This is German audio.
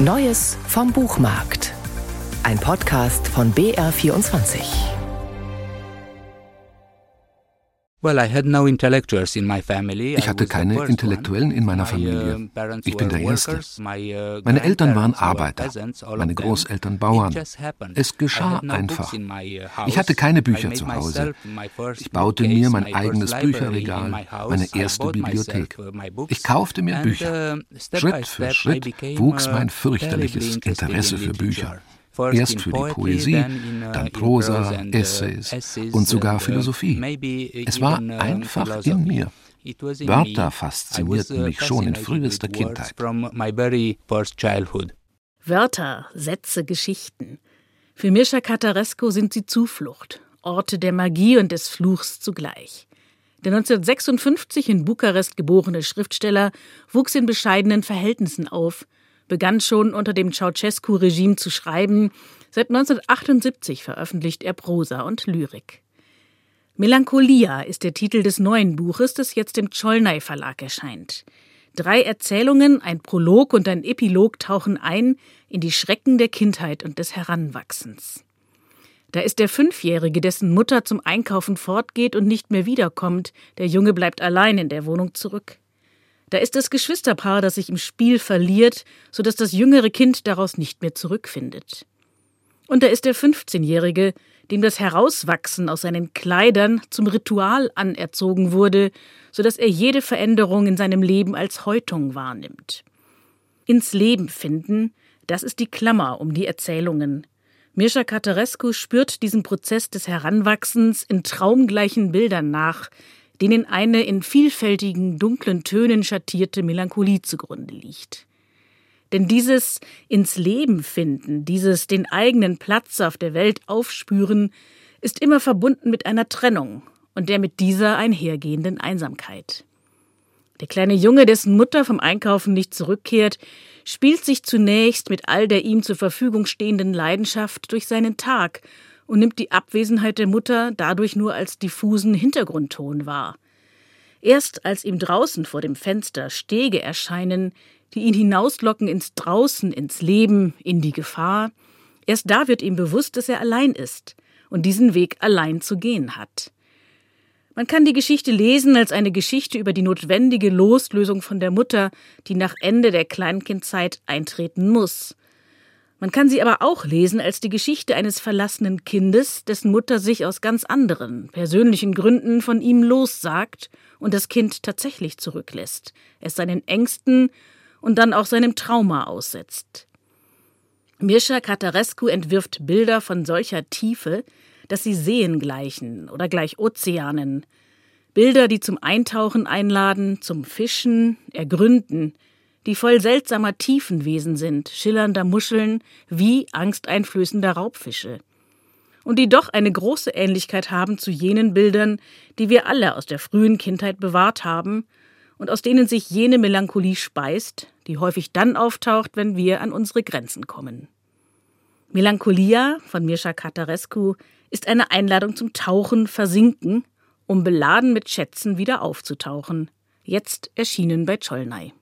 Neues vom Buchmarkt. Ein Podcast von BR24. Ich hatte keine Intellektuellen in meiner Familie. Ich bin der Erste. Meine Eltern waren Arbeiter, meine Großeltern Bauern. Es geschah einfach. Ich hatte keine Bücher zu Hause. Ich baute mir mein eigenes Bücherregal, meine erste Bibliothek. Ich kaufte mir Bücher. Schritt für Schritt wuchs mein fürchterliches Interesse für Bücher. Erst für die Poesie, uh, dann Prosa, Essays und sogar uh, Philosophie. Es war einfach in mir. Wörter faszinierten mich schon in frühester Kindheit. Wörter, Sätze, Geschichten. Für Mircea Catarescu sind sie Zuflucht, Orte der Magie und des Fluchs zugleich. Der 1956 in Bukarest geborene Schriftsteller wuchs in bescheidenen Verhältnissen auf – begann schon unter dem Ceausescu-Regime zu schreiben. Seit 1978 veröffentlicht er Prosa und Lyrik. Melancholia ist der Titel des neuen Buches, das jetzt im Cholnay Verlag erscheint. Drei Erzählungen, ein Prolog und ein Epilog tauchen ein in die Schrecken der Kindheit und des Heranwachsens. Da ist der Fünfjährige, dessen Mutter zum Einkaufen fortgeht und nicht mehr wiederkommt. Der Junge bleibt allein in der Wohnung zurück. Da ist das Geschwisterpaar, das sich im Spiel verliert, so dass das jüngere Kind daraus nicht mehr zurückfindet. Und da ist der 15-Jährige, dem das Herauswachsen aus seinen Kleidern zum Ritual anerzogen wurde, so dass er jede Veränderung in seinem Leben als Häutung wahrnimmt. Ins Leben finden, das ist die Klammer um die Erzählungen. Mircea Catarescu spürt diesen Prozess des Heranwachsens in traumgleichen Bildern nach, denen eine in vielfältigen dunklen Tönen schattierte Melancholie zugrunde liegt. Denn dieses ins Leben finden, dieses den eigenen Platz auf der Welt aufspüren, ist immer verbunden mit einer Trennung und der mit dieser einhergehenden Einsamkeit. Der kleine Junge, dessen Mutter vom Einkaufen nicht zurückkehrt, spielt sich zunächst mit all der ihm zur Verfügung stehenden Leidenschaft durch seinen Tag und nimmt die Abwesenheit der Mutter dadurch nur als diffusen Hintergrundton wahr. Erst als ihm draußen vor dem Fenster Stege erscheinen, die ihn hinauslocken ins Draußen, ins Leben, in die Gefahr, erst da wird ihm bewusst, dass er allein ist und diesen Weg allein zu gehen hat. Man kann die Geschichte lesen als eine Geschichte über die notwendige Loslösung von der Mutter, die nach Ende der Kleinkindzeit eintreten muss. Man kann sie aber auch lesen als die Geschichte eines verlassenen Kindes, dessen Mutter sich aus ganz anderen, persönlichen Gründen von ihm lossagt und das Kind tatsächlich zurücklässt, es seinen Ängsten und dann auch seinem Trauma aussetzt. Mircea Catarescu entwirft Bilder von solcher Tiefe, dass sie Seen gleichen oder gleich Ozeanen. Bilder, die zum Eintauchen einladen, zum Fischen, Ergründen, die voll seltsamer Tiefenwesen sind, schillernder Muscheln wie angsteinflößender Raubfische. Und die doch eine große Ähnlichkeit haben zu jenen Bildern, die wir alle aus der frühen Kindheit bewahrt haben und aus denen sich jene Melancholie speist, die häufig dann auftaucht, wenn wir an unsere Grenzen kommen. Melancholia von Mircea Catarescu ist eine Einladung zum Tauchen, Versinken, um beladen mit Schätzen wieder aufzutauchen. Jetzt erschienen bei Cholnay.